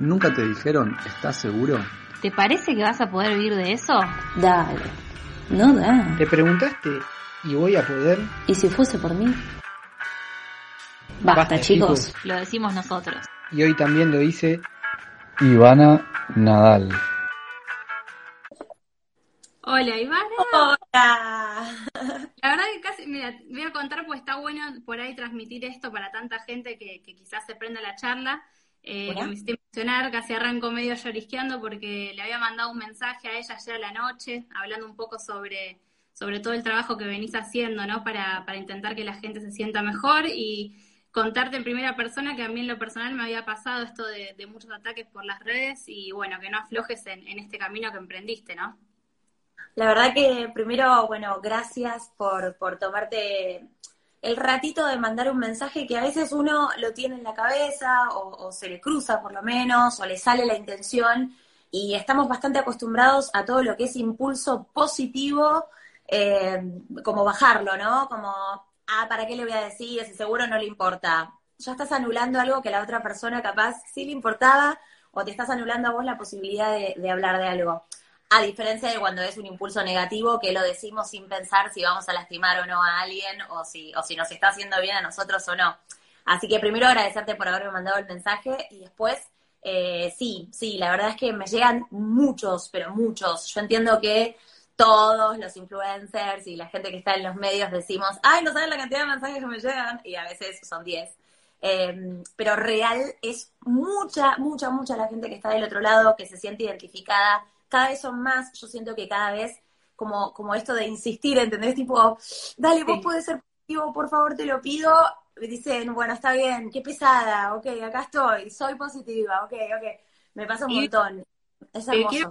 ¿Nunca te dijeron, estás seguro? ¿Te parece que vas a poder vivir de eso? Dale. No da. ¿Te preguntaste, ¿y voy a poder? ¿Y si fuese por mí? Basta, Basta, chicos. chicos. Lo decimos nosotros. Y hoy también lo dice Ivana Nadal. Hola, Ivana. Hola. La verdad que casi, mira, voy a contar pues está bueno por ahí transmitir esto para tanta gente que, que quizás se prenda la charla. Eh, que me hiciste emocionar, casi arranco medio llorisqueando porque le había mandado un mensaje a ella ayer a la noche, hablando un poco sobre, sobre todo el trabajo que venís haciendo, ¿no? Para, para intentar que la gente se sienta mejor y contarte en primera persona que a mí en lo personal me había pasado esto de, de muchos ataques por las redes y bueno, que no aflojes en, en este camino que emprendiste, ¿no? La verdad que primero, bueno, gracias por, por tomarte el ratito de mandar un mensaje que a veces uno lo tiene en la cabeza o, o se le cruza por lo menos o le sale la intención y estamos bastante acostumbrados a todo lo que es impulso positivo, eh, como bajarlo, ¿no? Como, ah, ¿para qué le voy a decir? Si seguro no le importa. Ya estás anulando algo que la otra persona capaz sí le importaba o te estás anulando a vos la posibilidad de, de hablar de algo. A diferencia de cuando es un impulso negativo que lo decimos sin pensar si vamos a lastimar o no a alguien o si, o si nos está haciendo bien a nosotros o no. Así que primero agradecerte por haberme mandado el mensaje y después, eh, sí, sí, la verdad es que me llegan muchos, pero muchos. Yo entiendo que todos los influencers y la gente que está en los medios decimos, ay, no saben la cantidad de mensajes que me llegan y a veces son 10. Eh, pero real es mucha, mucha, mucha la gente que está del otro lado, que se siente identificada. Cada vez son más, yo siento que cada vez como, como esto de insistir, ¿entendés? Tipo, dale, vos podés ser positivo, por favor, te lo pido. Dicen, bueno, está bien, qué pesada, ok, acá estoy, soy positiva, ok, ok. Me pasa un Y- montón. Es Eh, hermoso. quiero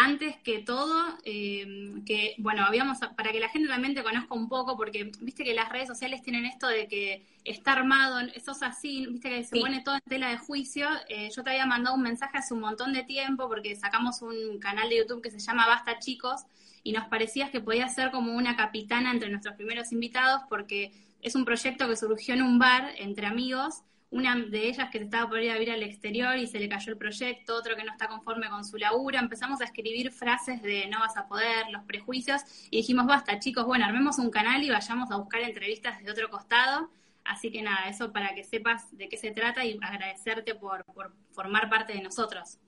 antes que todo, eh, que, bueno, habíamos, para que la gente también te conozca un poco, porque viste que las redes sociales tienen esto de que está armado, sos así, viste que se Sí. pone todo en tela de juicio. Eh, yo te había mandado un mensaje hace un montón de tiempo, porque sacamos un canal de YouTube que se llama Basta Chicos, y nos parecías que podía ser como una capitana entre nuestros primeros invitados, porque es un proyecto que surgió en un bar entre amigos, una de ellas que estaba por ir a vivir al exterior y se le cayó el proyecto, otro que no está conforme con su laburo, empezamos a escribir frases de no vas a poder, los prejuicios, y dijimos, basta chicos, bueno, armemos un canal y vayamos a buscar entrevistas de otro costado, así que nada, eso para que sepas de qué se trata y agradecerte por, por formar parte de nosotros.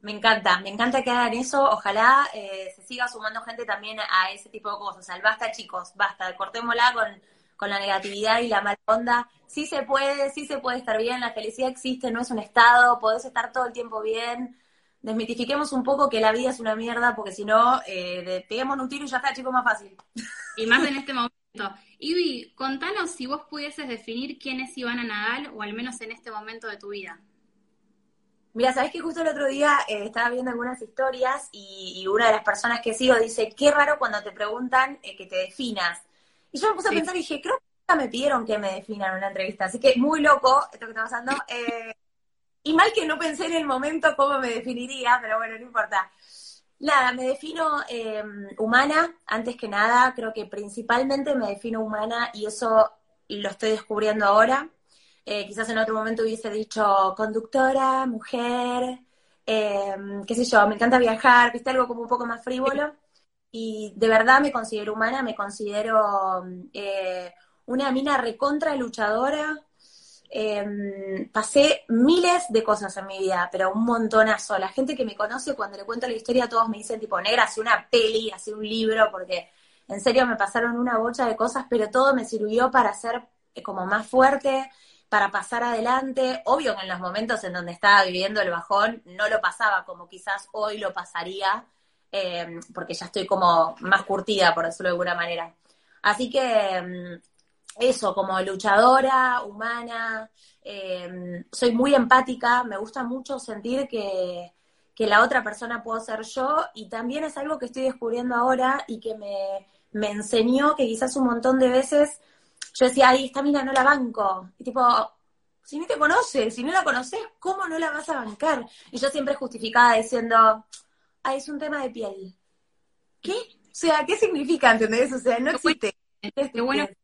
Me encanta, me encanta que hagan eso. Ojalá eh, se siga sumando gente también a ese tipo de cosas. Al basta, chicos, basta, cortémosla con, con la negatividad y la mala onda. Sí se puede, sí se puede estar bien, la felicidad existe, no es un estado, podés estar todo el tiempo bien. Desmitifiquemos un poco que la vida es una mierda, porque si no, eh, peguemos un tiro y ya está, chicos, más fácil. Y más en este momento. Ivy, contanos si vos pudieses definir quién es Ivana Nadal, o al menos en este momento de tu vida. Mira, sabes que justo el otro día eh, estaba viendo algunas historias y, y una de las personas que sigo dice, qué raro cuando te preguntan eh, que te definas. Y yo me puse Sí. a pensar y dije, creo que nunca me pidieron que me definan en una entrevista, así que muy loco esto que está pasando. Eh, y mal que no pensé en el momento cómo me definiría, pero bueno, no importa. Nada, me defino eh, humana, antes que nada, creo que principalmente me defino humana y eso lo estoy descubriendo ahora. Eh, quizás en otro momento hubiese dicho conductora, mujer, eh, qué sé yo, me encanta viajar, viste algo como un poco más frívolo. Y de verdad me considero humana, me considero eh, una mina recontra luchadora. Eh, pasé miles de cosas en mi vida, pero un montonazo. La gente que me conoce, cuando le cuento la historia, todos me dicen, tipo, negra, hace una peli, hace un libro, porque en serio me pasaron una bocha de cosas, pero todo me sirvió para ser eh, como más fuerte, para pasar adelante. Obvio que en los momentos en donde estaba viviendo el bajón, no lo pasaba como quizás hoy lo pasaría, eh, porque ya estoy como más curtida, por decirlo de alguna manera. Así que mm, eso, como luchadora, humana, eh, soy muy empática, me gusta mucho sentir que, que la otra persona puedo ser yo y también es algo que estoy descubriendo ahora y que me, me enseñó que quizás un montón de veces yo decía, ay, esta mina no la banco. Y tipo, si ni te conoces, si no la conoces, ¿cómo no la vas a bancar? Y yo siempre justificaba diciendo, ay, es un tema de piel. ¿Qué? O sea, ¿qué significa, entendés? O sea, no existe. Qué bueno que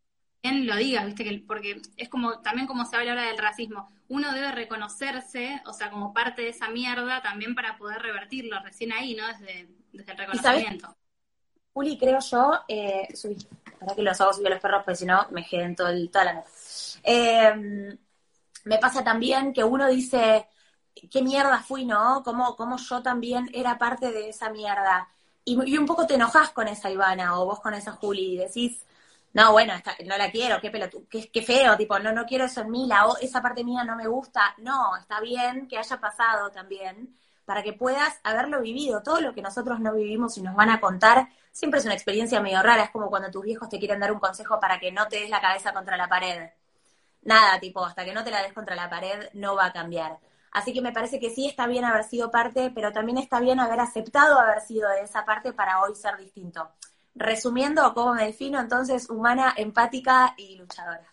bien lo digas, ¿viste? Que, porque es como, también como se habla ahora del racismo. Uno debe reconocerse, o sea, como parte de esa mierda también para poder revertirlo recién ahí, ¿no? Desde, desde el reconocimiento. Uli, creo yo, eh, subí, para que los hago subir a los perros, porque si no me queden todo el, toda la. Eh, me pasa también que uno dice, qué mierda fui, ¿no? Como, como yo también era parte de esa mierda. Y, y, un poco te enojas con esa Ivana o vos con esa Juli y decís, no, bueno, esta, no la quiero, qué, pelotu qué, feo, tipo, no, no quiero eso en mí, la, esa parte mía no me gusta. No, está bien que haya pasado también para que puedas haberlo vivido. Todo lo que nosotros no vivimos y nos van a contar siempre es una experiencia medio rara. Es como cuando tus viejos te quieren dar un consejo para que no te des la cabeza contra la pared. Nada, tipo, hasta que no te la des contra la pared no va a cambiar. Así que me parece que sí está bien haber sido parte, pero también está bien haber aceptado haber sido de esa parte para hoy ser distinto. Resumiendo, ¿cómo me defino? Entonces, humana, empática y luchadora.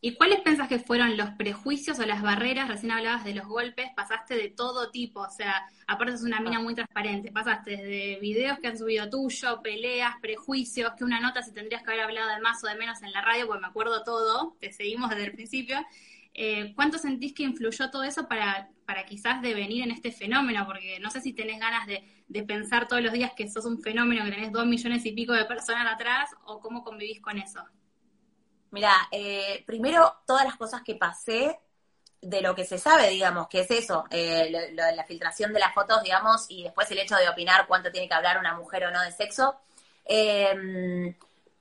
¿Y cuáles pensás que fueron los prejuicios o las barreras? Recién hablabas de los golpes, pasaste de todo tipo, o sea, aparte es una mina muy transparente, pasaste desde videos que han subido tuyo, peleas, prejuicios, que una nota si tendrías que haber hablado de más o de menos en la radio, porque me acuerdo todo, te seguimos desde el principio. Eh, ¿Cuánto sentís que influyó todo eso para, para quizás devenir en este fenómeno? Porque no sé si tenés ganas de, de pensar todos los días que sos un fenómeno, que tenés dos millones y pico de personas atrás, o cómo convivís con eso. Mira, eh, primero todas las cosas que pasé de lo que se sabe, digamos, que es eso, eh, la filtración de las fotos, digamos, y después el hecho de opinar cuánto tiene que hablar una mujer o no de sexo,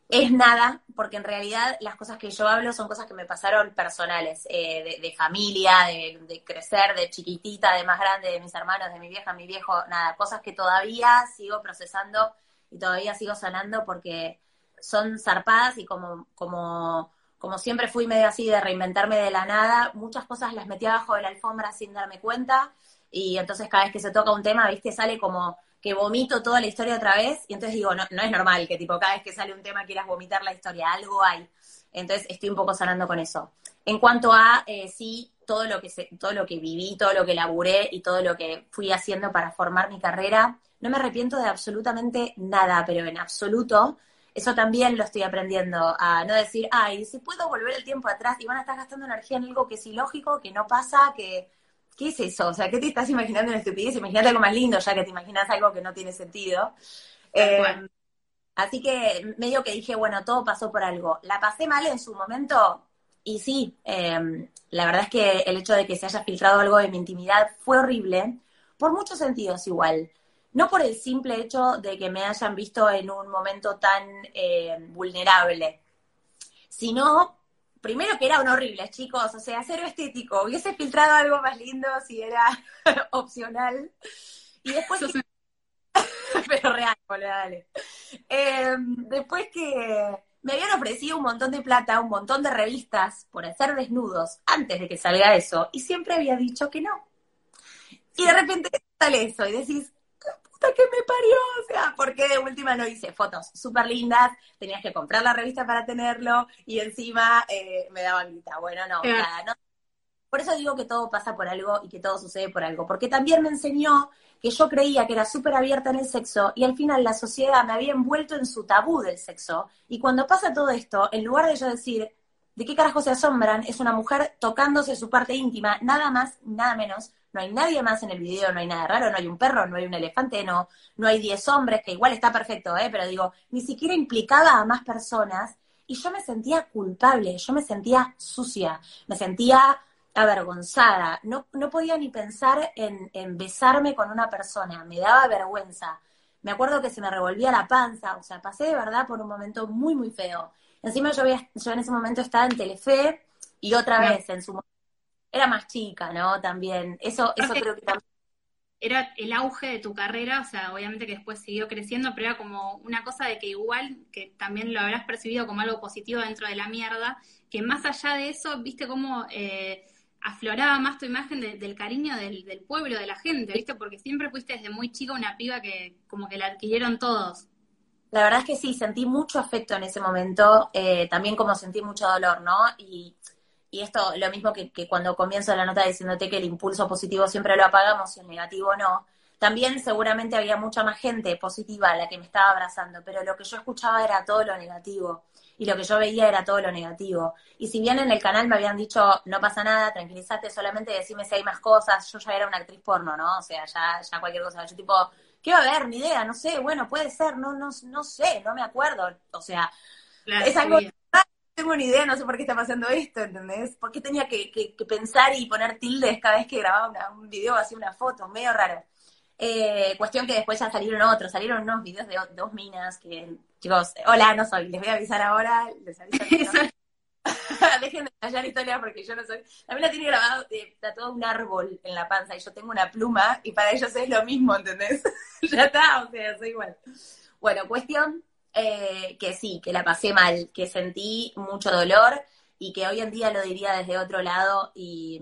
es nada, porque en realidad las cosas que yo hablo son cosas que me pasaron personales, eh, de, de, familia, de, crecer, de chiquitita, de más grande, de mis hermanos, de mi vieja, mi viejo, nada, cosas que todavía sigo procesando y todavía sigo sanando porque son zarpadas y como, como, como siempre fui medio así de reinventarme de la nada, muchas cosas las metí abajo de la alfombra sin darme cuenta y entonces cada vez que se toca un tema, viste, sale como que vomito toda la historia otra vez y entonces digo, no, no es normal que tipo cada vez que sale un tema quieras vomitar la historia, algo hay. Entonces estoy un poco sanando con eso. En cuanto a, eh, sí, todo lo, que se, todo lo que viví, todo lo que laburé y todo lo que fui haciendo para formar mi carrera, no me arrepiento de absolutamente nada, pero en absoluto eso también lo estoy aprendiendo, a no decir, ay, si puedo volver el tiempo atrás y van a estar gastando energía en algo que es ilógico, que no pasa, que... ¿Qué es eso? O sea, ¿qué te estás imaginando en estupidez? Imagínate algo más lindo ya que te imaginas algo que no tiene sentido. Eh, bueno. Así que medio que dije, bueno, todo pasó por algo. La pasé mal en su momento y sí, eh, la verdad es que el hecho de que se haya filtrado algo de mi intimidad fue horrible, por muchos sentidos igual no por el simple hecho de que me hayan visto en un momento tan eh, vulnerable, sino, primero que eran horribles, chicos, o sea, cero estético, hubiese filtrado algo más lindo si era opcional. Y después... Que... Pero real, boludo, dale. Eh, después que me habían ofrecido un montón de plata, un montón de revistas por hacer desnudos antes de que salga eso, y siempre había dicho que no. Y de repente sale eso, y decís, que me parió, o sea, porque de última no hice fotos súper lindas, tenías que comprar la revista para tenerlo y encima eh, me daban guita. Bueno, no, nada, no. Por eso digo que todo pasa por algo y que todo sucede por algo, porque también me enseñó que yo creía que era súper abierta en el sexo y al final la sociedad me había envuelto en su tabú del sexo. Y cuando pasa todo esto, en lugar de yo decir, ¿de qué carajo se asombran? Es una mujer tocándose su parte íntima, nada más, nada menos, no hay nadie más en el video, no hay nada raro, no hay un perro, no hay un elefante, no, no hay diez hombres, que igual está perfecto, ¿eh? pero digo, ni siquiera implicaba a más personas y yo me sentía culpable, yo me sentía sucia, me sentía avergonzada, no, no podía ni pensar en, en besarme con una persona, me daba vergüenza. Me acuerdo que se me revolvía la panza, o sea, pasé de verdad por un momento muy, muy feo. Encima yo, había, yo en ese momento estaba en Telefe y otra vez en su era más chica, ¿no? También. Eso, eso creo que también. era el auge de tu carrera, o sea, obviamente que después siguió creciendo, pero era como una cosa de que igual, que también lo habrás percibido como algo positivo dentro de la mierda, que más allá de eso, viste cómo eh, afloraba más tu imagen del cariño del, del, pueblo, de la gente, viste, porque siempre fuiste desde muy chica una piba que como que la adquirieron todos. La verdad es que sí, sentí mucho afecto en ese momento, eh, también como sentí mucho dolor, ¿no? Y y esto lo mismo que, cuando comienzo la nota diciéndote que el impulso positivo siempre lo apagamos y el negativo no, también seguramente había mucha más gente positiva a la que me estaba abrazando, pero lo que yo escuchaba era todo lo negativo y lo que yo veía era todo lo negativo. Y si bien en el canal me habían dicho, no pasa nada, tranquilízate, solamente decime si hay más cosas, yo ya era una actriz porno, ¿no? O sea, ya, ya cualquier cosa, yo tipo, ¿qué va a haber? Ni idea, no sé, bueno, puede ser, no, no, no sé, no me acuerdo. O sea, es algo tengo ni idea, no sé por qué está pasando esto, ¿entendés? ¿Por qué tenía que, pensar y poner tildes cada vez que grababa un video, hacía una foto? Medio raro. Eh, cuestión que después ya salieron otros, salieron unos videos de dos minas que, chicos, hola, no soy, les voy a avisar ahora, les aviso. Dejen de callar historias porque yo no soy. La mina tiene grabado, eh, todo un árbol en la panza y yo tengo una pluma y para ellos es lo mismo, ¿entendés? ya está, o sea, soy igual. Bueno, cuestión eh, que sí, que la pasé mal, que sentí mucho dolor y que hoy en día lo diría desde otro lado y,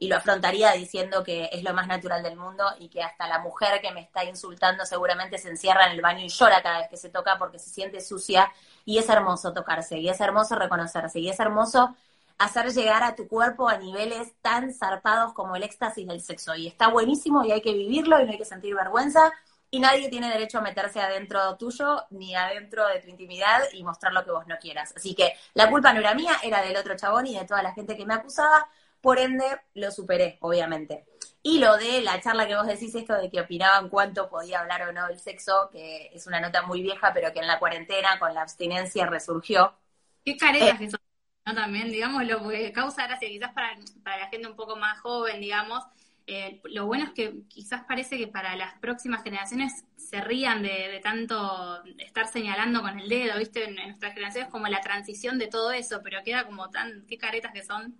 lo afrontaría diciendo que es lo más natural del mundo y que hasta la mujer que me está insultando seguramente se encierra en el baño y llora cada vez que se toca porque se siente sucia y es hermoso tocarse y es hermoso reconocerse y es hermoso hacer llegar a tu cuerpo a niveles tan zarpados como el éxtasis del sexo. Y está buenísimo y hay que vivirlo y no hay que sentir vergüenza y nadie tiene derecho a meterse adentro tuyo ni adentro de tu intimidad y mostrar lo que vos no quieras. Así que la culpa no era mía, era del otro chabón y de toda la gente que me acusaba, por ende lo superé, obviamente. Y lo de la charla que vos decís, esto de que opinaban cuánto podía hablar o no del sexo, que es una nota muy vieja, pero que en la cuarentena, con la abstinencia, resurgió. Qué caretas eh, que son, ¿no? También, digamos, lo que causa gracia quizás para, para la gente un poco más joven, digamos, eh, lo bueno es que quizás parece que para las próximas generaciones se rían de, tanto estar señalando con el dedo, ¿viste? En, nuestras generaciones como la transición de todo eso, pero queda como tan, qué caretas que son.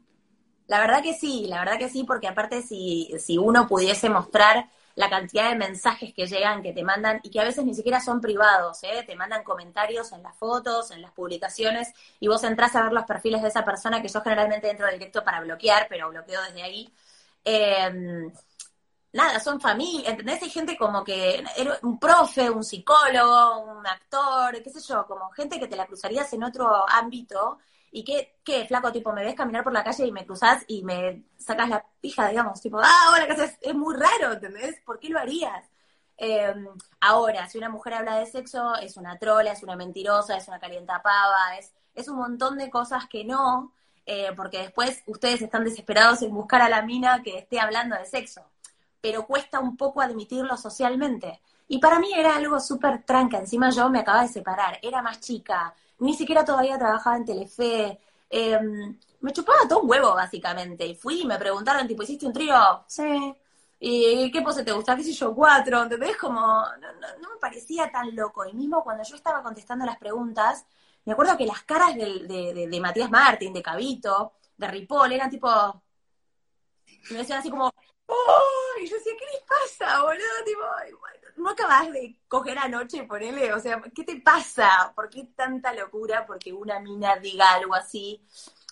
La verdad que sí, la verdad que sí, porque aparte si, si uno pudiese mostrar la cantidad de mensajes que llegan, que te mandan, y que a veces ni siquiera son privados, ¿eh? te mandan comentarios en las fotos, en las publicaciones, y vos entras a ver los perfiles de esa persona que yo generalmente entro directo para bloquear, pero bloqueo desde ahí. Eh, nada, son familia, ¿entendés? Hay gente como que, un profe, un psicólogo, un actor, qué sé yo, como gente que te la cruzarías en otro ámbito y que, ¿qué, flaco, tipo, me ves caminar por la calle y me cruzas y me sacas la pija, digamos, tipo, ah, ahora que es, es muy raro, ¿entendés? ¿Por qué lo harías? Em, ahora, si una mujer habla de sexo, es una trola, es una mentirosa, es una calientapava, es, es un montón de cosas que no, eh, porque después ustedes están desesperados en buscar a la mina que esté hablando de sexo, pero cuesta un poco admitirlo socialmente. Y para mí era algo súper tranca, encima yo me acababa de separar, era más chica, ni siquiera todavía trabajaba en Telefe, em, me chupaba todo un huevo básicamente, y fui y me preguntaron, tipo, ¿hiciste un trío? Sí. ¿Y qué pose te gusta? ¿Qué sé yo? Cuatro, ¿entendés? Como, no, no, no me parecía tan loco. Y mismo cuando yo estaba contestando las preguntas, me acuerdo que las caras de, de, Matías Martín, de Cabito, de Ripoll, eran tipo. Me decían así como. ¡Oh! Y yo decía, ¿qué les pasa, boludo? Tipo, no acabas de coger anoche, ponele. O sea, ¿qué te pasa? ¿Por qué tanta locura? Porque una mina diga algo así.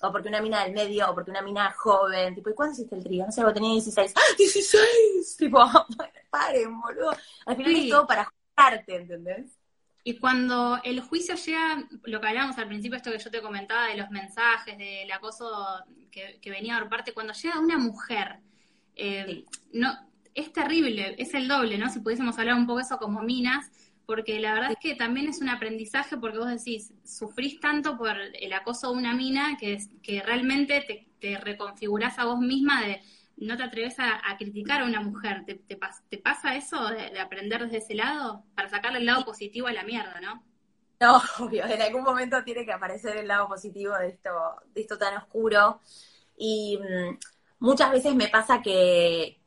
O porque una mina del medio, o porque una mina joven. Tipo, ¿y cuándo hiciste el trío? No sé, vos tenía 16. ¡Ah, 16! Tipo, paren, boludo. Al final es todo para jugarte, ¿entendés? Y cuando el juicio llega, lo que hablábamos al principio, esto que yo te comentaba de los mensajes, del acoso que, venía por parte, cuando llega una mujer, eh, no, es terrible, es el doble, ¿no? Si pudiésemos hablar un poco eso como minas, porque la verdad es que también es un aprendizaje porque vos decís, sufrís tanto por el acoso de una mina que, que realmente te, te reconfigurás a vos misma de no te atreves a, criticar a una mujer. ¿Te, te, pasa eso de, aprender desde ese lado? Para sacarle el lado positivo a la mierda, ¿no? No, obvio, en algún momento tiene que aparecer el lado positivo de esto, de esto tan oscuro. Y mm, muchas veces me pasa que,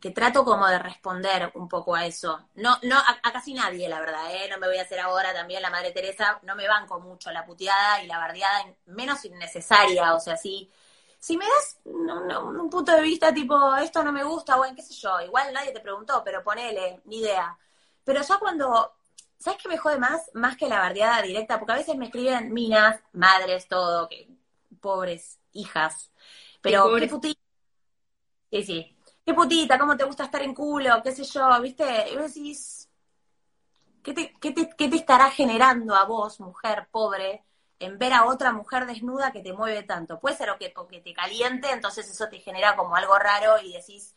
que trato como de responder un poco a eso. No, no, a, casi nadie, la verdad, ¿eh? No me voy a hacer ahora también la Madre Teresa, no me banco mucho la puteada y la bardeada, menos innecesaria, o sea, sí si me das un, un- un punto de vista tipo, esto no me gusta, bueno, qué sé yo, igual nadie te preguntó, pero ponele, ni idea. Pero ya cuando, ¿sabes qué me jode más? Más que la bardeada directa, porque a veces me escriben minas, madres, todo, que pobres hijas. Pero qué putita. Sí, sí. Qué putita, cómo te gusta estar en culo, qué sé yo, ¿viste? Y vos decís, ¿qué te, qué te, qué te estará generando a vos, mujer pobre, en ver a otra mujer desnuda que te mueve tanto? Puede ser o que, que te caliente, entonces eso te genera como algo raro y decís,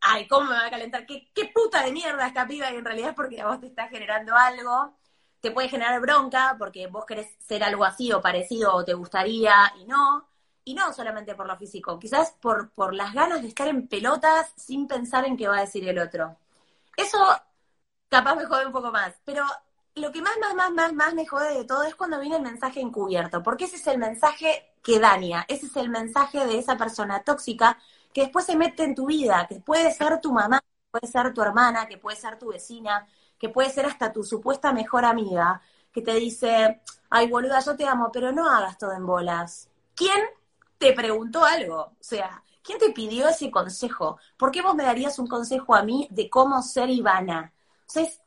ay, ¿cómo me va a calentar? ¿Qué, qué puta de mierda esta piba? Y en realidad es porque a vos te está generando algo. Te puede generar bronca porque vos querés ser algo así o parecido o te gustaría y no. Y no solamente por lo físico, quizás por, por las ganas de estar en pelotas sin pensar en qué va a decir el otro. Eso capaz me jode un poco más, pero lo que más, más, más, más, más me jode de todo es cuando viene el mensaje encubierto, porque ese es el mensaje que daña, ese es el mensaje de esa persona tóxica que después se mete en tu vida, que puede ser tu mamá, que puede ser tu hermana, que puede ser tu vecina, que puede ser hasta tu supuesta mejor amiga, que te dice, ay boluda, yo te amo, pero no hagas todo en bolas. ¿Quién te preguntó algo? O sea, ¿quién te pidió ese consejo? ¿Por qué vos me darías un consejo a mí de cómo ser Ivana? O sea, es-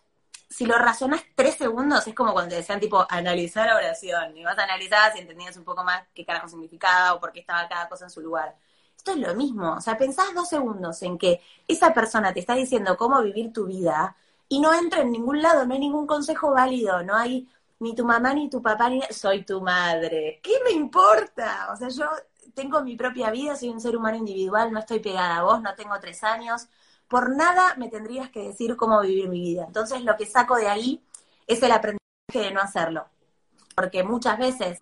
si lo razonás tres segundos, es como cuando decían, tipo, analizar la oración. Y vas a analizar si entendías un poco más qué carajo significaba o por qué estaba cada cosa en su lugar. Esto es lo mismo. O sea, pensás dos segundos en que esa persona te está diciendo cómo vivir tu vida y no entra en ningún lado, no hay ningún consejo válido, no hay ni tu mamá ni tu papá ni soy tu madre. ¿Qué me importa? O sea, yo tengo mi propia vida, soy un ser humano individual, no estoy pegada a vos, no tengo tres años. Por nada me tendrías que decir cómo vivir mi vida. Entonces lo que saco de ahí es el aprendizaje de no hacerlo. Porque muchas veces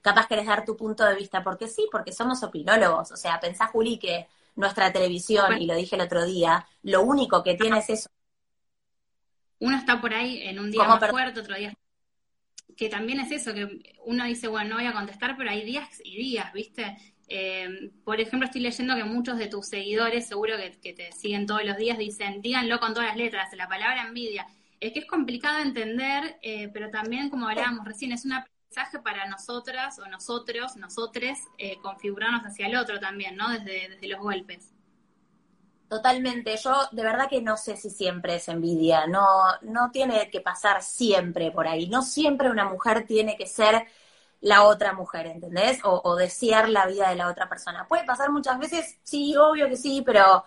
capaz querés dar tu punto de vista, porque sí, porque somos opinólogos. O sea, pensá, Juli, que nuestra televisión, y lo dije el otro día, lo único que tiene es eso. Uno está por ahí en un día ¿Cómo, más fuerte, otro día. Que también es eso, que uno dice, bueno, no voy a contestar, pero hay días y días, ¿viste? Eh, por ejemplo, estoy leyendo que muchos de tus seguidores, seguro que, te siguen todos los días, dicen, díganlo con todas las letras, la palabra envidia. Es que es complicado de entender, eh, pero también, como hablábamos recién, es un aprendizaje para nosotras o nosotros, nosotres, eh, configurarnos hacia el otro también, ¿no? Desde, desde los golpes. Totalmente, yo de verdad que no sé si siempre es envidia, no, no tiene que pasar siempre por ahí, no siempre una mujer tiene que ser la otra mujer, ¿entendés? O, desear la vida de la otra persona. Puede pasar muchas veces, sí, obvio que sí, pero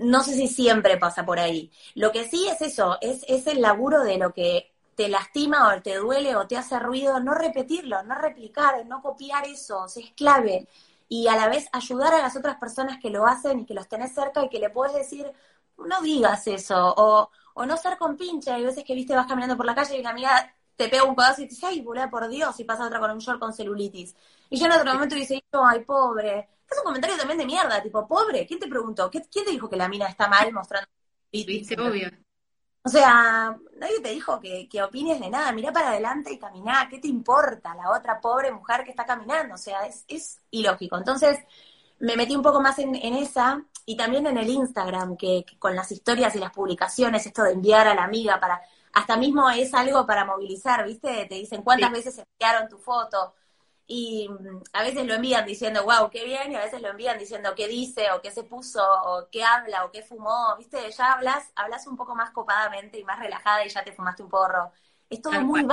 no sé si siempre pasa por ahí. Lo que sí es eso, es, es el laburo de lo que te lastima o te duele o te hace ruido, no repetirlo, no replicar, no copiar eso, o es clave. Y a la vez ayudar a las otras personas que lo hacen y que los tenés cerca y que le puedes decir, no digas eso, o, o no ser con pinche. Hay veces que, viste, vas caminando por la calle y una amiga te pega un codazo y te dice, ay, boluda, por Dios, y pasa otra con un short con celulitis. Y yo en otro momento dice, ay, pobre. Es un comentario también de mierda, tipo, pobre, ¿quién te preguntó? ¿Qué- ¿Quién te dijo que la mina está mal mostrando celulitis? ¿Viste? Obvio. O sea, nadie te dijo que, que opines de nada. Mirá para adelante y caminá. ¿Qué te importa la otra pobre mujer que está caminando? O sea, es, es ilógico. Entonces, me metí un poco más en, en esa y también en el Instagram, que, que con las historias y las publicaciones, esto de enviar a la amiga para. Hasta mismo es algo para movilizar, ¿viste? Te dicen cuántas Sí. veces enviaron tu foto. Y mm, a veces lo envían diciendo, wow, qué bien, y a veces lo envían diciendo qué dice, o qué se puso, o qué habla, o qué fumó, ¿viste? Ya hablas, hablas un poco más copadamente y más relajada y ya te fumaste un porro. Es todo muy.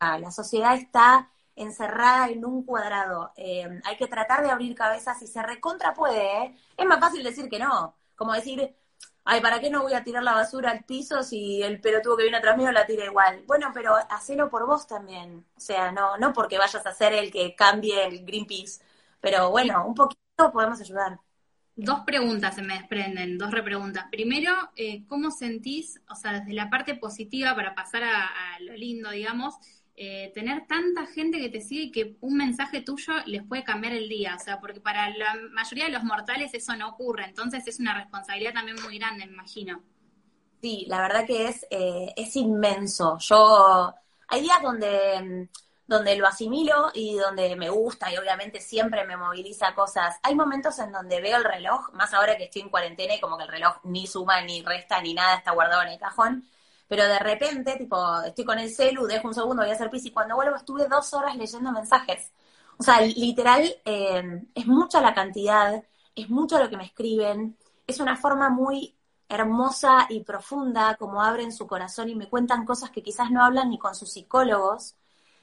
La sociedad está encerrada en un cuadrado. Eh, hay que tratar de abrir cabezas y se recontra puede, ¿eh? Es más fácil decir que no. Como decir, ay, ¿para qué no voy a tirar la basura al piso si el pelotudo que viene atrás mío la tira igual? Bueno, pero hacelo por vos también. O sea, no, no porque vayas a ser el que cambie el Greenpeace. Pero bueno, un poquito podemos ayudar. Dos preguntas se me desprenden, dos repreguntas. Primero, eh, ¿cómo sentís, o sea, desde la parte positiva para pasar a, a lo lindo, digamos, eh, tener tanta gente que te sigue que un mensaje tuyo les puede cambiar el día? O sea, porque para la mayoría de los mortales eso no ocurre, entonces es una responsabilidad también muy grande, me imagino. Sí, la verdad que es, eh, es inmenso. Yo, hay días donde, donde lo asimilo y donde me gusta y obviamente siempre me moviliza cosas. Hay momentos en donde veo el reloj, más ahora que estoy en cuarentena y como que el reloj ni suma ni resta ni nada, está guardado en el cajón. Pero de repente, tipo, estoy con el celu, dejo un segundo, voy a hacer pis y cuando vuelvo estuve dos horas leyendo mensajes. O sea, literal, eh, es mucha la cantidad, es mucho lo que me escriben, es una forma muy hermosa y profunda como abren su corazón y me cuentan cosas que quizás no hablan ni con sus psicólogos.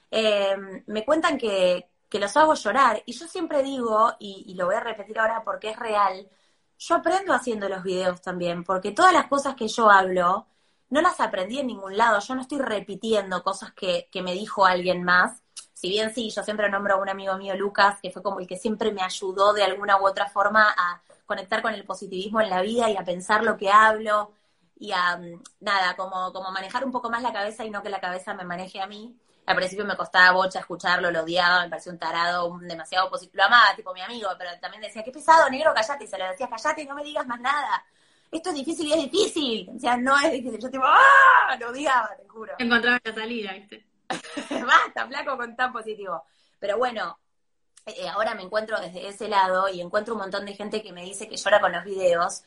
Eh, me cuentan que, que, los hago llorar y yo siempre digo, y, y lo voy a repetir ahora porque es real, yo aprendo haciendo los videos también, porque todas las cosas que yo hablo, no las aprendí en ningún lado, yo no estoy repitiendo cosas que, que me dijo alguien más, si bien sí, yo siempre nombro a un amigo mío, Lucas, que fue como el que siempre me ayudó de alguna u otra forma a conectar con el positivismo en la vida y a pensar lo que hablo y a, mm, nada, como, como manejar un poco más la cabeza y no que la cabeza me maneje a mí. Al principio me costaba bocha escucharlo, lo odiaba, me parecía un tarado, un demasiado positivo. Lo amaba, tipo mi amigo, pero también decía, qué pesado, negro, callate. Y se lo decía, callate, no me digas más nada. Esto es difícil y es difícil. O sea, no es difícil. Yo tipo, ¡ah! Lo odiaba, te juro. Encontraba la salida, ¿viste? Basta, flaco, con tan positivo. Pero bueno, eh, ahora me encuentro desde ese lado y encuentro un montón de gente que me dice que llora con los videos.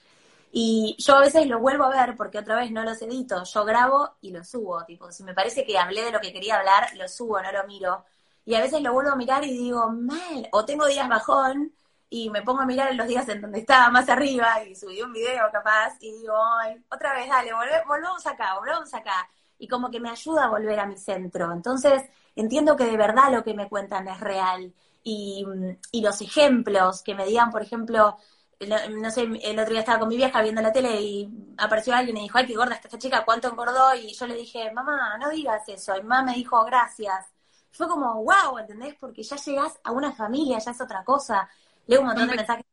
Y yo a veces los vuelvo a ver porque otra vez no los edito. Yo grabo y los subo. Tipo, si me parece que hablé de lo que quería hablar, lo subo, no lo miro. Y a veces lo vuelvo a mirar y digo, mal. O tengo días bajón y me pongo a mirar en los días en donde estaba más arriba y subí un video capaz y digo, ay, otra vez, dale, volvemos acá, volvemos acá. Y como que me ayuda a volver a mi centro. Entonces, entiendo que de verdad lo que me cuentan es real y, y los ejemplos que me digan, por ejemplo, no, sé, el otro día estaba con mi vieja viendo la tele y apareció alguien y dijo, ay, qué gorda está esta chica, ¿cuánto engordó? Y yo le dije, mamá, no digas eso. Y mamá me dijo, gracias. Fue como, wow, ¿entendés? Porque ya llegas a una familia, ya es otra cosa. Leo un montón de mensajes.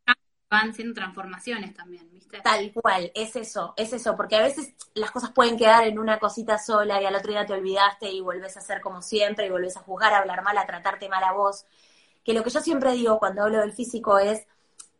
Van siendo transformaciones también, ¿viste? Tal cual, es eso, es eso, porque a veces las cosas pueden quedar en una cosita sola y al otro día te olvidaste y volvés a hacer como siempre y volvés a juzgar, a hablar mal, a tratarte mal a vos que lo que yo siempre digo cuando hablo del físico es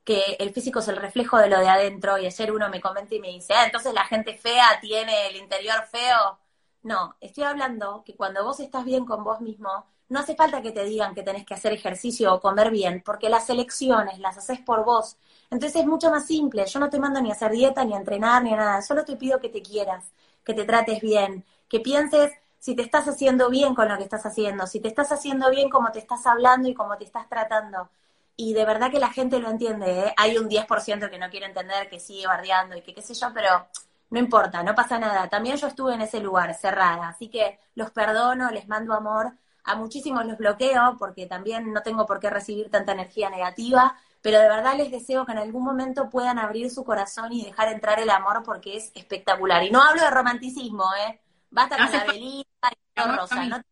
que el físico es el reflejo de lo de adentro y ayer uno me comenta y me dice, ah, entonces la gente fea tiene el interior feo. No, estoy hablando que cuando vos estás bien con vos mismo, no hace falta que te digan que tenés que hacer ejercicio o comer bien, porque las elecciones las haces por vos. Entonces es mucho más simple. Yo no te mando ni a hacer dieta, ni a entrenar, ni a nada. Solo te pido que te quieras, que te trates bien, que pienses si te estás haciendo bien con lo que estás haciendo, si te estás haciendo bien como te estás hablando y como te estás tratando. Y de verdad que la gente lo entiende, ¿eh? Hay un 10% que no quiere entender, que sigue bardeando y que qué sé yo, pero no importa, no pasa nada. También yo estuve en ese lugar, cerrada, así que los perdono, les mando amor. A muchísimos los bloqueo porque también no tengo por qué recibir tanta energía negativa, pero de verdad les deseo que en algún momento puedan abrir su corazón y dejar entrar el amor porque es espectacular. Y no hablo de romanticismo, ¿eh? Basta con la velita y la rosa. No,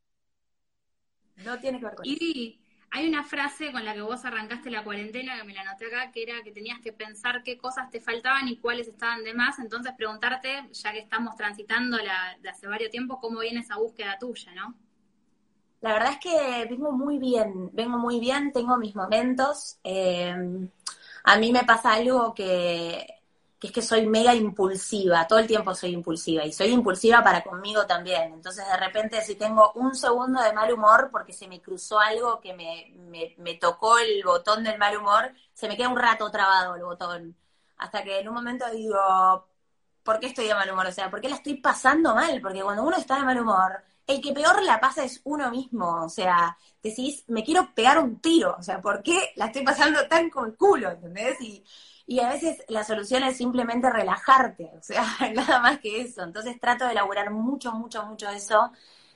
no, tiene que ver con y hay una frase con la que vos arrancaste la cuarentena, que me la anoté acá, que era que tenías que pensar qué cosas te faltaban y cuáles estaban de más. Entonces preguntarte, ya que estamos transitando la, de hace varios tiempo, cómo viene esa búsqueda tuya, ¿no? La verdad es que vengo muy bien, vengo muy bien, tengo mis momentos. Eh, a mí me pasa algo que que es que soy mega impulsiva, todo el tiempo soy impulsiva y soy impulsiva para conmigo también. Entonces de repente si tengo un segundo de mal humor porque se me cruzó algo que me, me, me tocó el botón del mal humor, se me queda un rato trabado el botón. Hasta que en un momento digo, ¿por qué estoy de mal humor? O sea, ¿por qué la estoy pasando mal? Porque cuando uno está de mal humor, el que peor la pasa es uno mismo. O sea, decís, me quiero pegar un tiro. O sea, ¿por qué la estoy pasando tan con el culo? ¿Entendés? Y, a veces la solución es simplemente relajarte, o sea, nada más que eso. Entonces trato de elaborar mucho, mucho, mucho eso,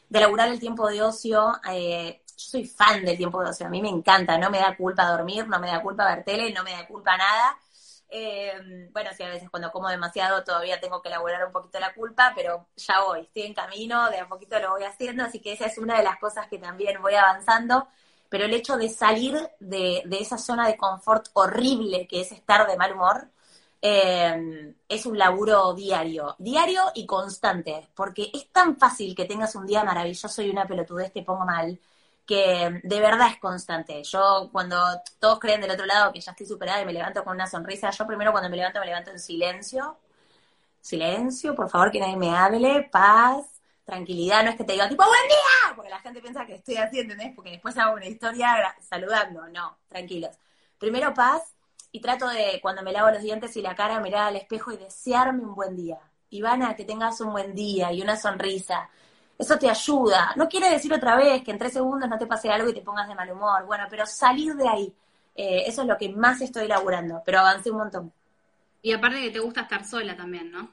de elaborar el tiempo de ocio. Eh, yo soy fan del tiempo de ocio, a mí me encanta, no me da culpa dormir, no me da culpa ver tele, no me da culpa nada. Eh, bueno, sí, a veces cuando como demasiado todavía tengo que elaborar un poquito la culpa, pero ya voy, estoy en camino, de a poquito lo voy haciendo, así que esa es una de las cosas que también voy avanzando. Pero el hecho de salir de, esa zona de confort horrible que es estar de mal humor, eh, es un laburo diario, diario y constante, porque es tan fácil que tengas un día maravilloso y una pelotudez te pongo mal, que de verdad es constante. Yo cuando todos creen del otro lado que ya estoy superada y me levanto con una sonrisa, yo primero cuando me levanto me levanto en silencio, silencio, por favor que nadie me hable, paz, tranquilidad, no es que te diga tipo, buen día, porque la gente piensa que estoy así, ¿entendés? Porque después hago una historia saludando, no, tranquilos. Primero paz y trato de, cuando me lavo los dientes y la cara, mirar al espejo y desearme un buen día. Ivana, que tengas un buen día y una sonrisa. Eso te ayuda. No quiere decir otra vez que en tres segundos no te pase algo y te pongas de mal humor. Bueno, pero salir de ahí. Eh, eso es lo que más estoy elaborando, pero avancé un montón. Y aparte que te gusta estar sola también, ¿no?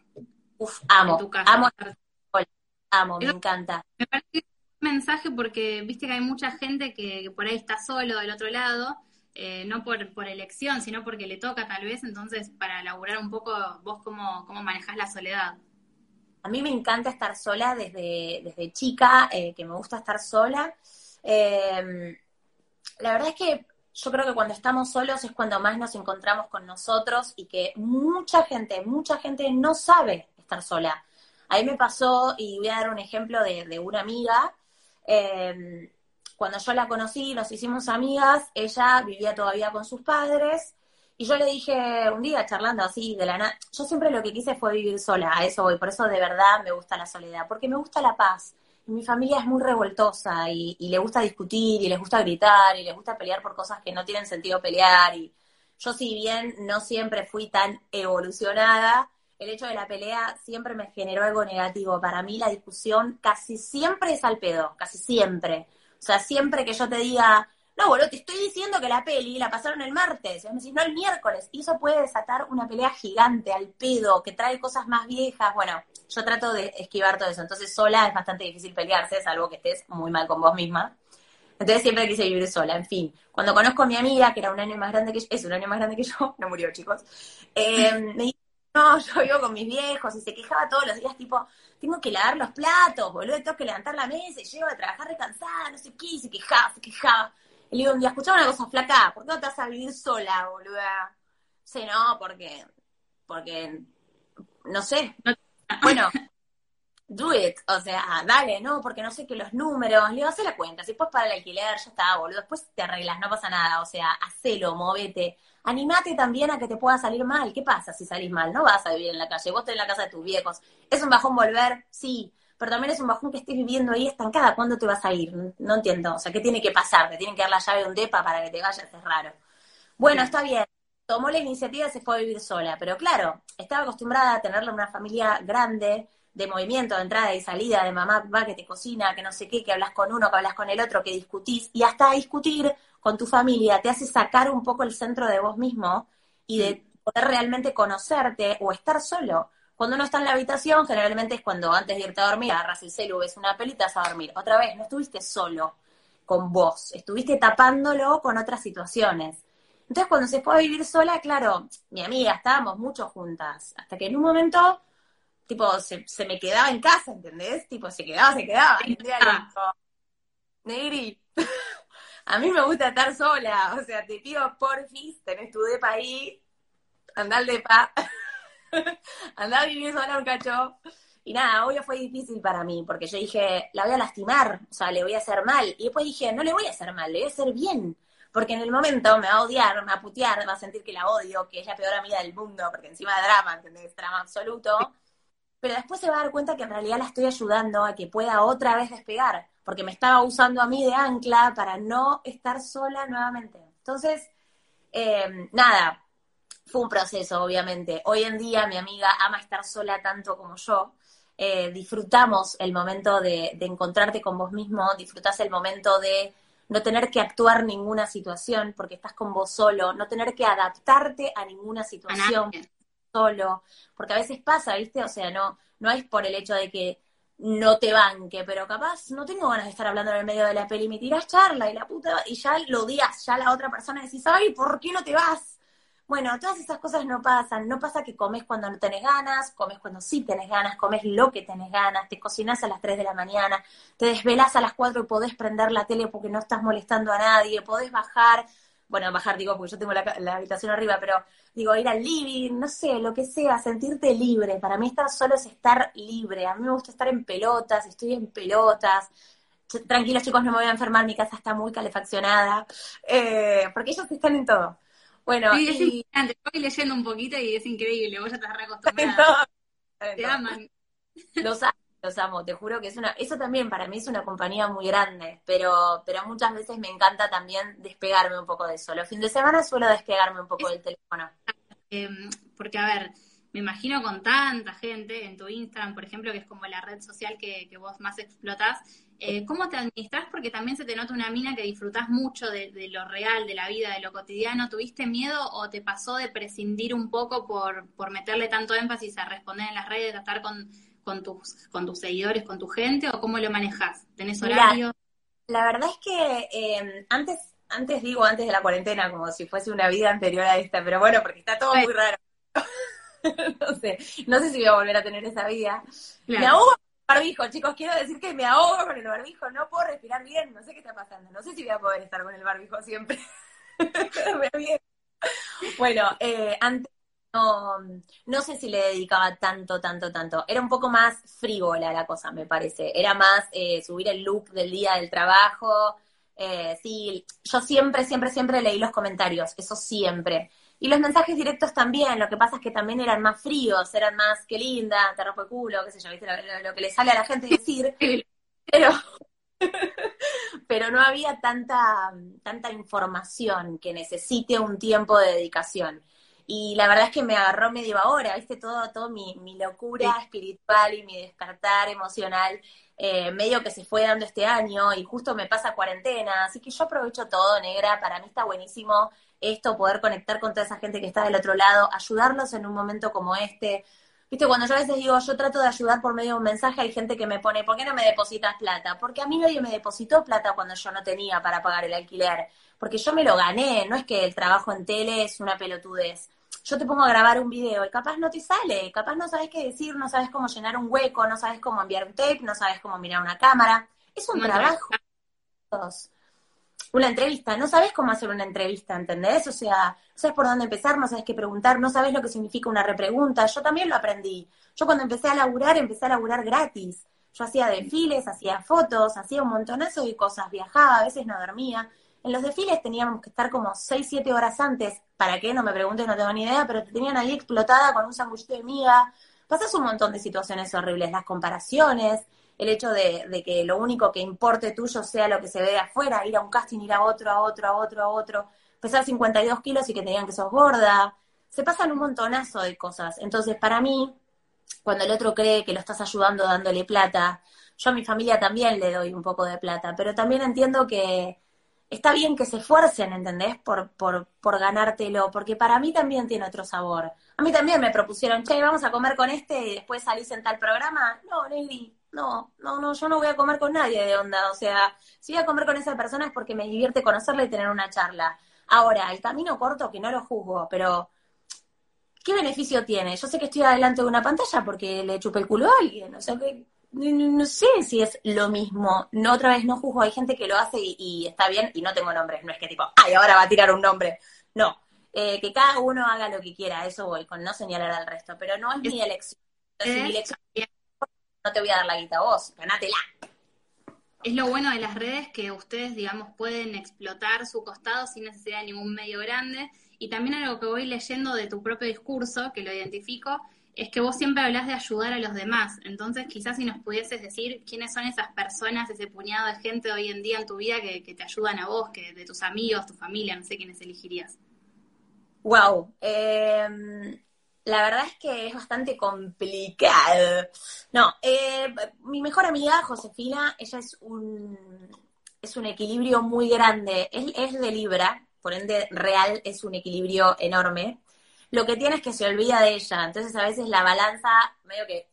Uf, amo. En tu casa. Amo estar sola. Amo, me encanta. Me parece que es un mensaje porque viste que hay mucha gente que, que por ahí está solo del otro lado, eh, no por, por elección, sino porque le toca tal vez, entonces para elaborar un poco vos cómo, cómo manejás la soledad. A mí me encanta estar sola desde, desde chica, eh, que me gusta estar sola. Eh, la verdad es que yo creo que cuando estamos solos es cuando más nos encontramos con nosotros y que mucha gente, mucha gente no sabe estar sola. A mí me pasó, y voy a dar un ejemplo de, de una amiga, eh, cuando yo la conocí, nos hicimos amigas, ella vivía todavía con sus padres, y yo le dije un día charlando así de la nada, yo siempre lo que quise fue vivir sola, a eso voy, por eso de verdad me gusta la soledad, porque me gusta la paz. Mi familia es muy revoltosa y, y le gusta discutir y les gusta gritar y les gusta pelear por cosas que no tienen sentido pelear. Y yo si bien no siempre fui tan evolucionada, el hecho de la pelea siempre me generó algo negativo. Para mí la discusión casi siempre es al pedo, casi siempre. O sea, siempre que yo te diga, no, boludo, te estoy diciendo que la peli la pasaron el martes, y me decís, no, el miércoles, y eso puede desatar una pelea gigante al pedo, que trae cosas más viejas, bueno, yo trato de esquivar todo eso, entonces sola es bastante difícil pelearse, salvo que estés muy mal con vos misma. Entonces siempre quise vivir sola, en fin. Cuando conozco a mi amiga, que era un año más grande que yo, es un año más grande que yo, no murió, chicos, eh, me dijo, no, yo vivo con mis viejos, y se quejaba todos los días, tipo, tengo que lavar los platos, boludo, tengo que levantar la mesa, y llego a trabajar recansada, no sé qué, y se quejaba, se quejaba. Y le digo un día, escuchame una cosa, flaca, ¿por qué no te vas a vivir sola, boluda? Sí, no, porque, porque, no sé. Bueno, do it, o sea, dale, no, porque no sé qué los números, le digo, hace la cuenta, si puedes para el alquiler, ya está, boludo, después te arreglas, no pasa nada, o sea, hacelo, movete. Animate también a que te pueda salir mal. ¿Qué pasa si salís mal? No vas a vivir en la calle, vos estás en la casa de tus viejos. ¿Es un bajón volver? Sí, pero también es un bajón que estés viviendo ahí estancada. ¿Cuándo te vas a ir? No entiendo. O sea, ¿qué tiene que pasar? ¿Te tienen que dar la llave de un depa para que te vayas? Es raro. Bueno, está bien. Tomó la iniciativa y se fue a vivir sola. Pero claro, estaba acostumbrada a tenerla en una familia grande, de movimiento, de entrada y salida, de mamá, papá que te cocina, que no sé qué, que hablas con uno, que hablas con el otro, que discutís. Y hasta discutir con tu familia te hace sacar un poco el centro de vos mismo y de poder realmente conocerte o estar solo. Cuando uno está en la habitación, generalmente es cuando antes de irte a dormir, agarras el celu, ves una peli y te vas a dormir. Otra vez, no estuviste solo con vos, estuviste tapándolo con otras situaciones. Entonces, cuando se fue a vivir sola, claro, mi amiga, estábamos mucho juntas, hasta que en un momento, tipo, se, se me quedaba en casa, ¿entendés? Tipo, se quedaba, se quedaba. Y un día le digo, Negri, a mí me gusta estar sola, o sea, te pido porfis, tenés tu depa ahí, andá al depa, andá a vivir sola un cacho. Y nada, obvio fue difícil para mí, porque yo dije, la voy a lastimar, o sea, le voy a hacer mal. Y después dije, no le voy a hacer mal, le voy a hacer bien. Porque en el momento me va a odiar, me va a putear, va a sentir que la odio, que es la peor amiga del mundo, porque encima de drama, ¿entendés? Drama absoluto. Pero después se va a dar cuenta que en realidad la estoy ayudando a que pueda otra vez despegar, porque me estaba usando a mí de ancla para no estar sola nuevamente. Entonces, eh, nada, fue un proceso, obviamente. Hoy en día mi amiga ama estar sola tanto como yo. Eh, disfrutamos el momento de, de, encontrarte con vos mismo, disfrutás el momento de no tener que actuar ninguna situación porque estás con vos solo, no tener que adaptarte a ninguna situación solo, porque a veces pasa, ¿viste? O sea, no, no es por el hecho de que no te banque, pero capaz no tengo ganas de estar hablando en el medio de la peli, me tirás charla y la puta, y ya lo odias, ya la otra persona decís, ay, ¿por qué no te vas? Bueno, todas esas cosas no pasan. No pasa que comes cuando no tenés ganas, comes cuando sí tenés ganas, comes lo que tenés ganas, te cocinas a las 3 de la mañana, te desvelás a las 4 y podés prender la tele porque no estás molestando a nadie, podés bajar, bueno, bajar digo porque yo tengo la, la habitación arriba, pero digo, ir al living, no sé, lo que sea, sentirte libre. Para mí estar solo es estar libre. A mí me gusta estar en pelotas, estoy en pelotas. Tranquilos chicos, no me voy a enfermar, mi casa está muy calefaccionada, eh, porque ellos están en todo. Bueno, sí, es y... importante. Voy leyendo un poquito y es increíble, vos ya estás reacostumbrada. no, te aman. Los amo, los amo, te juro que es una, eso también para mí es una compañía muy grande, pero, pero muchas veces me encanta también despegarme un poco de eso. Los fines de semana suelo despegarme un poco del teléfono. Eh, porque, a ver, me imagino con tanta gente en tu Instagram, por ejemplo, que es como la red social que, que vos más explotás, eh, ¿cómo te administras? Porque también se te nota una mina que disfrutás mucho de, de, lo real, de la vida, de lo cotidiano. ¿Tuviste miedo o te pasó de prescindir un poco por, por meterle tanto énfasis a responder en las redes, a estar con, con, tus, con tus seguidores, con tu gente? ¿O cómo lo manejas? ¿Tenés horario? La, la verdad es que eh, antes, antes digo antes de la cuarentena, como si fuese una vida anterior a esta, pero bueno, porque está todo muy raro. no sé, no sé si voy a volver a tener esa vida. Claro. Me ahogo barbijo, chicos, quiero decir que me ahogo con el barbijo, no puedo respirar bien, no sé qué está pasando, no sé si voy a poder estar con el barbijo siempre. bueno, eh, antes no, no sé si le dedicaba tanto, tanto, tanto. Era un poco más frívola la cosa, me parece. Era más eh, subir el look del día del trabajo. Eh, sí, yo siempre, siempre, siempre leí los comentarios, eso siempre. Y los mensajes directos también, lo que pasa es que también eran más fríos, eran más que linda, te rompo el culo, qué sé yo, ¿viste? Lo, lo que le sale a la gente decir. Pero, pero no había tanta, tanta información que necesite un tiempo de dedicación. Y la verdad es que me agarró medio ahora, ¿viste? Todo, todo mi, mi locura espiritual y mi despertar emocional, eh, medio que se fue dando este año y justo me pasa cuarentena, así que yo aprovecho todo, negra, para mí está buenísimo esto, poder conectar con toda esa gente que está del otro lado, ayudarlos en un momento como este. Viste, cuando yo a veces digo, yo trato de ayudar por medio de un mensaje, hay gente que me pone, ¿por qué no me depositas plata? Porque a mí nadie me depositó plata cuando yo no tenía para pagar el alquiler, porque yo me lo gané, no es que el trabajo en tele es una pelotudez. Yo te pongo a grabar un video y capaz no te sale, capaz no sabes qué decir, no sabes cómo llenar un hueco, no sabes cómo enviar un tape, no sabes cómo mirar una cámara. Es un trabajo una entrevista, no sabes cómo hacer una entrevista, ¿entendés? O sea, no sabes por dónde empezar, no sabes qué preguntar, no sabes lo que significa una repregunta. Yo también lo aprendí. Yo cuando empecé a laburar, empecé a laburar gratis. Yo hacía desfiles, hacía fotos, hacía un montonazo de cosas, viajaba, a veces no dormía. En los desfiles teníamos que estar como 6, 7 horas antes. ¿Para qué? No me preguntes, no tengo ni idea, pero te tenían ahí explotada con un sanguchito de miga. Pasas un montón de situaciones horribles, las comparaciones, el hecho de, que lo único que importe tuyo sea lo que se ve de afuera, ir a un casting, ir a otro, a otro, a otro, a otro, pesar 52 kilos y que te digan que sos gorda. Se pasan un montonazo de cosas. Entonces, para mí, cuando el otro cree que lo estás ayudando dándole plata, yo a mi familia también le doy un poco de plata, pero también entiendo que está bien que se esfuercen, ¿entendés? Por, por, por ganártelo, porque para mí también tiene otro sabor. A mí también me propusieron, che, vamos a comer con este y después salís en tal programa. No, Negri, no, no, no, yo no voy a comer con nadie de onda. O sea, si voy a comer con esa persona es porque me divierte conocerla y tener una charla. Ahora, el camino corto, que no lo juzgo, pero ¿qué beneficio tiene? Yo sé que estoy adelante de una pantalla porque le chupé el culo a alguien. O sea, que no, sé si es lo mismo. No, otra vez no juzgo. Hay gente que lo hace y, está bien y no tengo nombres. No es que tipo, ay, ahora va a tirar un nombre. No. Eh, que cada uno haga lo que quiera, eso voy, con no señalar al resto. Pero no es mi elección. Entonces, mi elección no te voy a dar la guita a vos, ganátela. Es lo bueno de las redes que ustedes, digamos, pueden explotar su costado sin necesidad de ningún medio grande. Y también algo que voy leyendo de tu propio discurso, que lo identifico, es que vos siempre hablas de ayudar a los demás. Entonces, quizás si nos pudieses decir quiénes son esas personas, ese puñado de gente hoy en día en tu vida que, te ayudan a vos, que de tus amigos, tu familia, no sé quiénes elegirías. Wow. Eh, la verdad es que es bastante complicado. No, eh, mi mejor amiga, Josefina, ella es un, es un equilibrio muy grande. Es de Libra, por ende, real es un equilibrio enorme. Lo que tiene es que se olvida de ella. Entonces, a veces la balanza, medio que.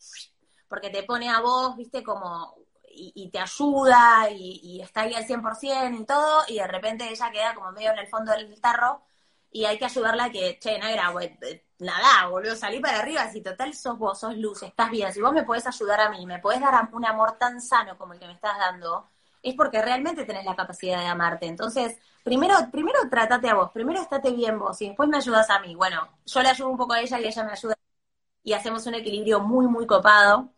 Porque te pone a vos, viste, como. Y, te ayuda y, y, está ahí al 100% y todo, y de repente ella queda como medio en el fondo del tarro y hay que ayudarla a que, che, negra, eh, nada, boludo, salí para arriba, si total sos vos, sos luz, estás bien, si vos me podés ayudar a mí, me podés dar un amor tan sano como el que me estás dando, es porque realmente tenés la capacidad de amarte. Entonces, primero, primero trátate a vos, primero estate bien vos y después me ayudas a mí. Bueno, yo le ayudo un poco a ella y ella me ayuda y hacemos un equilibrio muy, muy copado.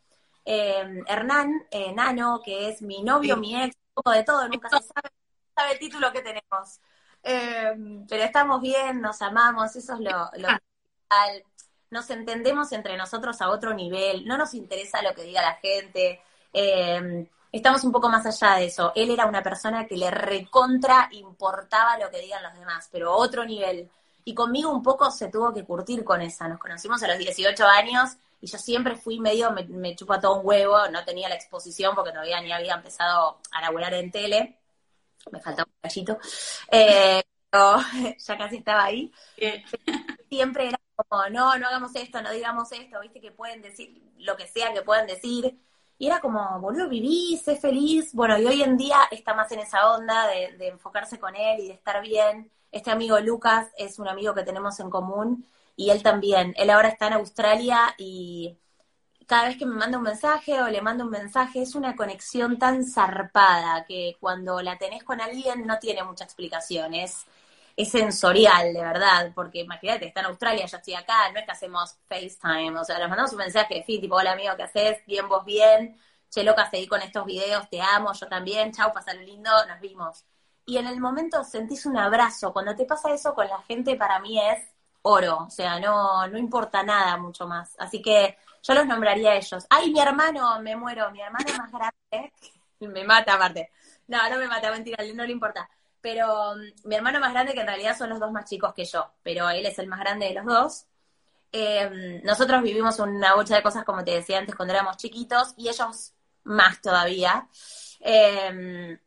Eh, Hernán, eh, Nano, que es mi novio, mi ex, un poco de todo, nunca se sabe, sabe el título que tenemos. Eh, pero estamos bien, nos amamos, eso es lo, lo nos entendemos entre nosotros a otro nivel, no nos interesa lo que diga la gente, eh, estamos un poco más allá de eso. Él era una persona que le recontra importaba lo que digan los demás, pero otro nivel. Y conmigo un poco se tuvo que curtir con esa. Nos conocimos a los 18 años y yo siempre fui medio, me, me chupa todo un huevo, no tenía la exposición porque todavía ni había empezado a laburar en tele. Me faltaba un cachito. Eh, pero ya casi estaba ahí. Siempre era como, no, no hagamos esto, no digamos esto, viste que pueden decir lo que sea que puedan decir. Y era como, boludo, viví, sé feliz. Bueno, y hoy en día está más en esa onda de, enfocarse con él y de estar bien. Este amigo Lucas es un amigo que tenemos en común y él también. Él ahora está en Australia y cada vez que me manda un mensaje o le mando un mensaje es una conexión tan zarpada que cuando la tenés con alguien no tiene mucha explicación. Es, es sensorial, de verdad, porque imagínate, está en Australia, yo estoy acá, no es que hacemos FaceTime, o sea, les mandamos un mensaje, sí, tipo, hola amigo, ¿qué haces? Bien, vos bien, che, loca, seguí con estos videos, te amo, yo también, chau, pasalo lindo, nos vimos. Y en el momento sentís un abrazo, cuando te pasa eso con la gente, para mí es oro, o sea, no, no importa nada mucho más. Así que yo los nombraría a ellos. Ay, mi hermano, me muero, mi hermano más grande, me mata aparte. No, no me mata, mentira, no le importa pero um, mi hermano más grande, que en realidad son los dos más chicos que yo, pero él es el más grande de los dos. Eh, nosotros vivimos una bocha de cosas, como te decía antes, cuando éramos chiquitos, y ellos más todavía. Eh,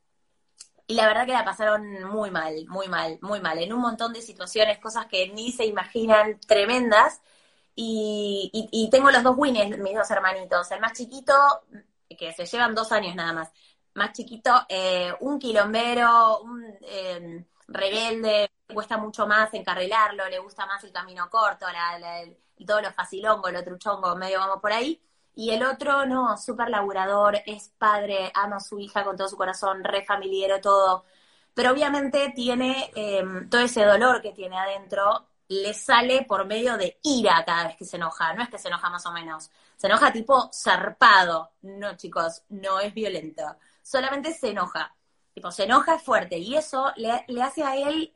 y la verdad que la pasaron muy mal, muy mal, muy mal, en un montón de situaciones, cosas que ni se imaginan, tremendas. Y tengo los dos winners, mis dos hermanitos. El más chiquito, que se llevan dos años nada más, más chiquito, eh, un quilombero, un eh, rebelde, cuesta mucho más encarrilarlo, le gusta más el camino corto, la, la, el, todo lo facilongo, lo truchongo, medio vamos por ahí. Y el otro, no, súper laburador, es padre, ama a su hija con todo su corazón, re familiero, todo. Pero obviamente tiene eh, todo ese dolor que tiene adentro, le sale por medio de ira cada vez que se enoja. No es que se enoja más o menos. Se enoja tipo zarpado. No, chicos, no es violento solamente se enoja. Tipo, se enoja fuerte y eso le, le hace a él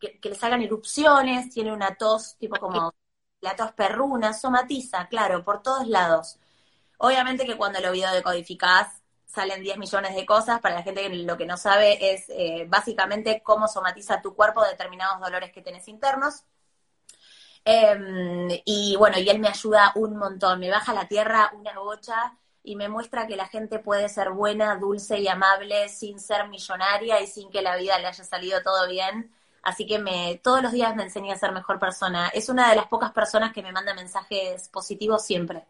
que, le salgan erupciones, tiene una tos tipo como la tos perruna, somatiza, claro, por todos lados. Obviamente que cuando lo videodecodificás salen 10 millones de cosas, para la gente que lo que no sabe es eh, básicamente cómo somatiza tu cuerpo determinados dolores que tenés internos. Eh, y bueno, y él me ayuda un montón, me baja la tierra una bocha y me muestra que la gente puede ser buena, dulce y amable sin ser millonaria y sin que la vida le haya salido todo bien. Así que me, todos los días me enseña a ser mejor persona. Es una de las pocas personas que me manda mensajes positivos siempre.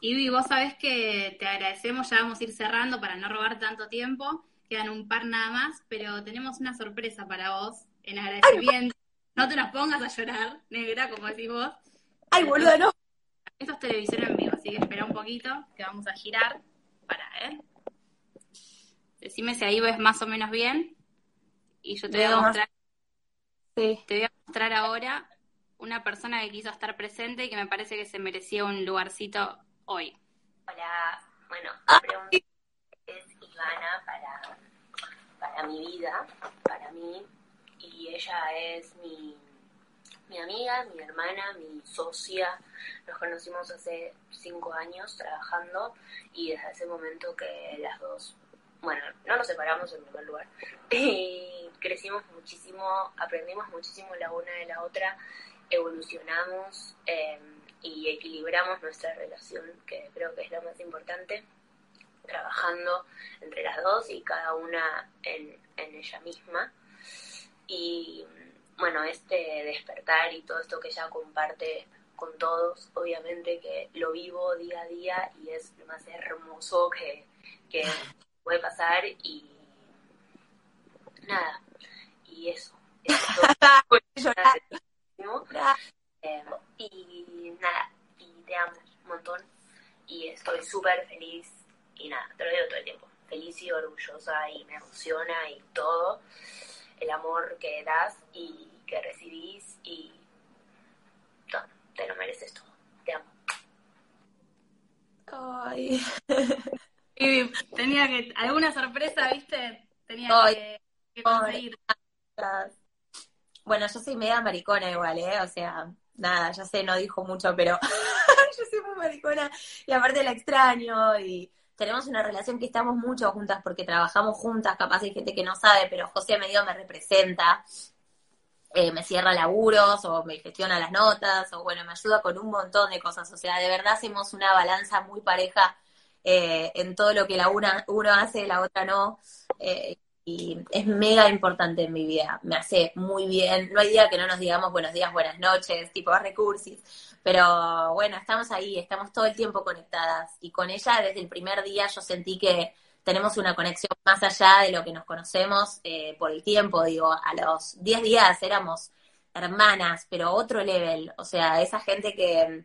Y vos sabés que te agradecemos, ya vamos a ir cerrando para no robar tanto tiempo. Quedan un par nada más, pero tenemos una sorpresa para vos en agradecimiento. no te nos pongas a llorar, negra, como decís vos. Ay, boludo, no. Esto es televisión en vivo, así que espera un poquito, que vamos a girar. Para, ¿eh? Decime si ahí ves más o menos bien. Y yo te voy a mostrar. Sí. Te voy a mostrar ahora una persona que quiso estar presente y que me parece que se merecía un lugarcito hoy. Hola, bueno, mi pregunta es Ivana para, para mi vida, para mí, y ella es mi mi amiga, mi hermana, mi socia. Nos conocimos hace cinco años trabajando y desde ese momento que las dos, bueno, no nos separamos en primer lugar y crecimos muchísimo, aprendimos muchísimo la una de la otra, evolucionamos eh, y equilibramos nuestra relación, que creo que es lo más importante, trabajando entre las dos y cada una en, en ella misma. Y bueno, este despertar y todo esto que ella comparte con todos, obviamente que lo vivo día a día y es lo más hermoso que, que puede pasar y nada, y eso. eso eh, y nada, y te amo un montón y estoy súper feliz y nada, te lo digo todo el tiempo, feliz y orgullosa y me emociona y todo el amor que das y que recibís y no, te lo mereces todo. Te amo. Ay. Y tenía que, alguna sorpresa, viste, tenía Ay. que, que conseguir. Bueno, yo soy media maricona igual, ¿eh? O sea, nada, ya sé, no dijo mucho, pero yo soy muy maricona y aparte la extraño y tenemos una relación que estamos mucho juntas porque trabajamos juntas, capaz hay gente que no sabe, pero José medio me representa. eh, me cierra laburos o me gestiona las notas o bueno, me ayuda con un montón de cosas. O sea, de verdad hacemos una balanza muy pareja eh, en todo lo que la una, uno hace, la otra no. Eh, y es mega importante en mi vida. Me hace muy bien. No hay día que no nos digamos buenos días, buenas noches, tipo recursis. Pero bueno, estamos ahí, estamos todo el tiempo conectadas. Y con ella desde el primer día yo sentí que tenemos una conexión más allá de lo que nos conocemos eh, por el tiempo. Digo, a los 10 días éramos hermanas, pero otro level. O sea, esa gente que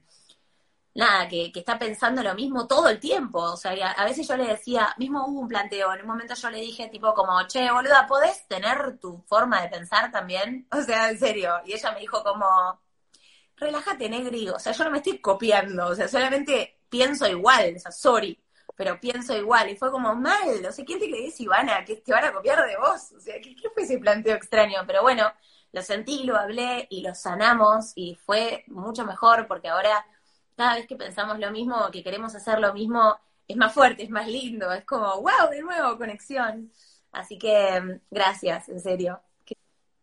nada, que, que, está pensando lo mismo todo el tiempo. O sea, a, veces yo le decía, mismo hubo un planteo, en un momento yo le dije tipo como, che, boluda, ¿podés tener tu forma de pensar también? O sea, en serio. Y ella me dijo como, relájate, Negri. O sea, yo no me estoy copiando, o sea, solamente pienso igual, o sea, sorry, pero pienso igual. Y fue como, mal, no sé, ¿quién te crees, Ivana? Que te van a copiar de vos. O sea, ¿qué, qué fue ese planteo extraño? Pero bueno, lo sentí, lo hablé y lo sanamos y fue mucho mejor porque ahora cada vez que pensamos lo mismo, que queremos hacer lo mismo, es más fuerte, es más lindo, es como, wow, de nuevo, conexión. Así que mm, gracias, en serio.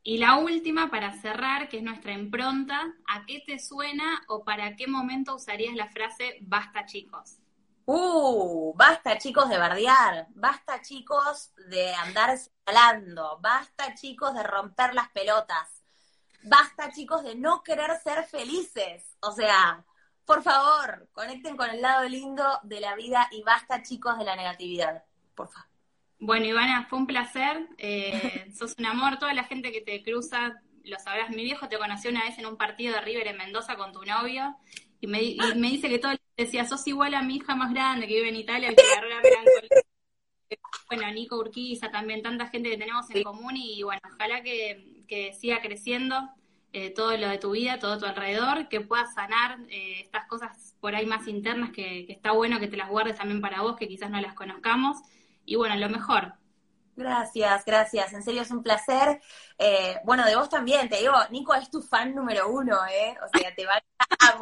Y la última, para cerrar, que es nuestra impronta, ¿a qué te suena o para qué momento usarías la frase basta chicos? Uh, basta chicos de bardear, basta chicos de andar señalando, basta chicos de romper las pelotas, basta chicos de no querer ser felices. O sea, por favor, conecten con el lado lindo de la vida y basta, chicos, de la negatividad. Por favor. Bueno, Ivana, fue un placer. Eh, sos un amor. Toda la gente que te cruza, lo sabrás. Mi viejo te conoció una vez en un partido de River en Mendoza con tu novio. Y me, dice que todo decía, sos igual a mi hija más grande que vive en Italia, que Bueno, Nico Urquiza también, tanta gente que tenemos en común y bueno, ojalá que, que siga creciendo eh, todo lo de tu vida, todo tu alrededor, que puedas sanar eh, estas cosas por ahí más internas que, está bueno que te las guardes también para vos, que quizás no las conozcamos. Y bueno, lo mejor. Gracias, gracias. En serio es un placer. Eh, bueno, de vos también, te digo, Nico es tu fan número uno, ¿eh? O sea, te va a,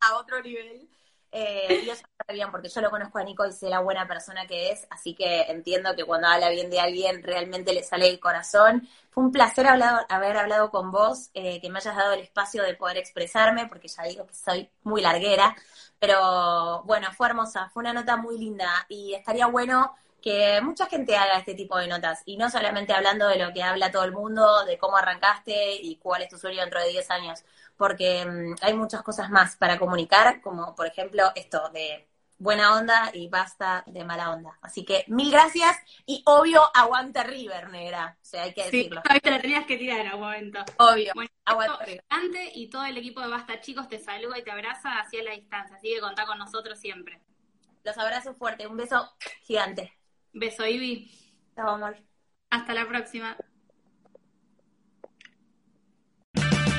a otro nivel. Eh, y eso está bien, porque yo lo conozco a Nico y sé la buena persona que es, así que entiendo que cuando habla bien de alguien realmente le sale el corazón. Fue un placer haber hablado con vos, eh, que me hayas dado el espacio de poder expresarme, porque ya digo que soy muy larguera, pero bueno, fue hermosa, fue una nota muy linda y estaría bueno que mucha gente haga este tipo de notas y no solamente hablando de lo que habla todo el mundo, de cómo arrancaste y cuál es tu sueño dentro de 10 años, porque mm, hay muchas cosas más para comunicar, como por ejemplo esto de buena onda y basta de mala onda. Así que mil gracias y obvio aguanta River, negra. O sea, hay que decirlo. Sí, te tenías que tirar en un momento. Obvio. Bueno, aguanta River. y todo el equipo de Basta Chicos te saluda y te abraza hacia la distancia. Así que contá con nosotros siempre. Los abrazo fuerte. Un beso gigante. Beso, Ivy. Chao, amor. Hasta la próxima.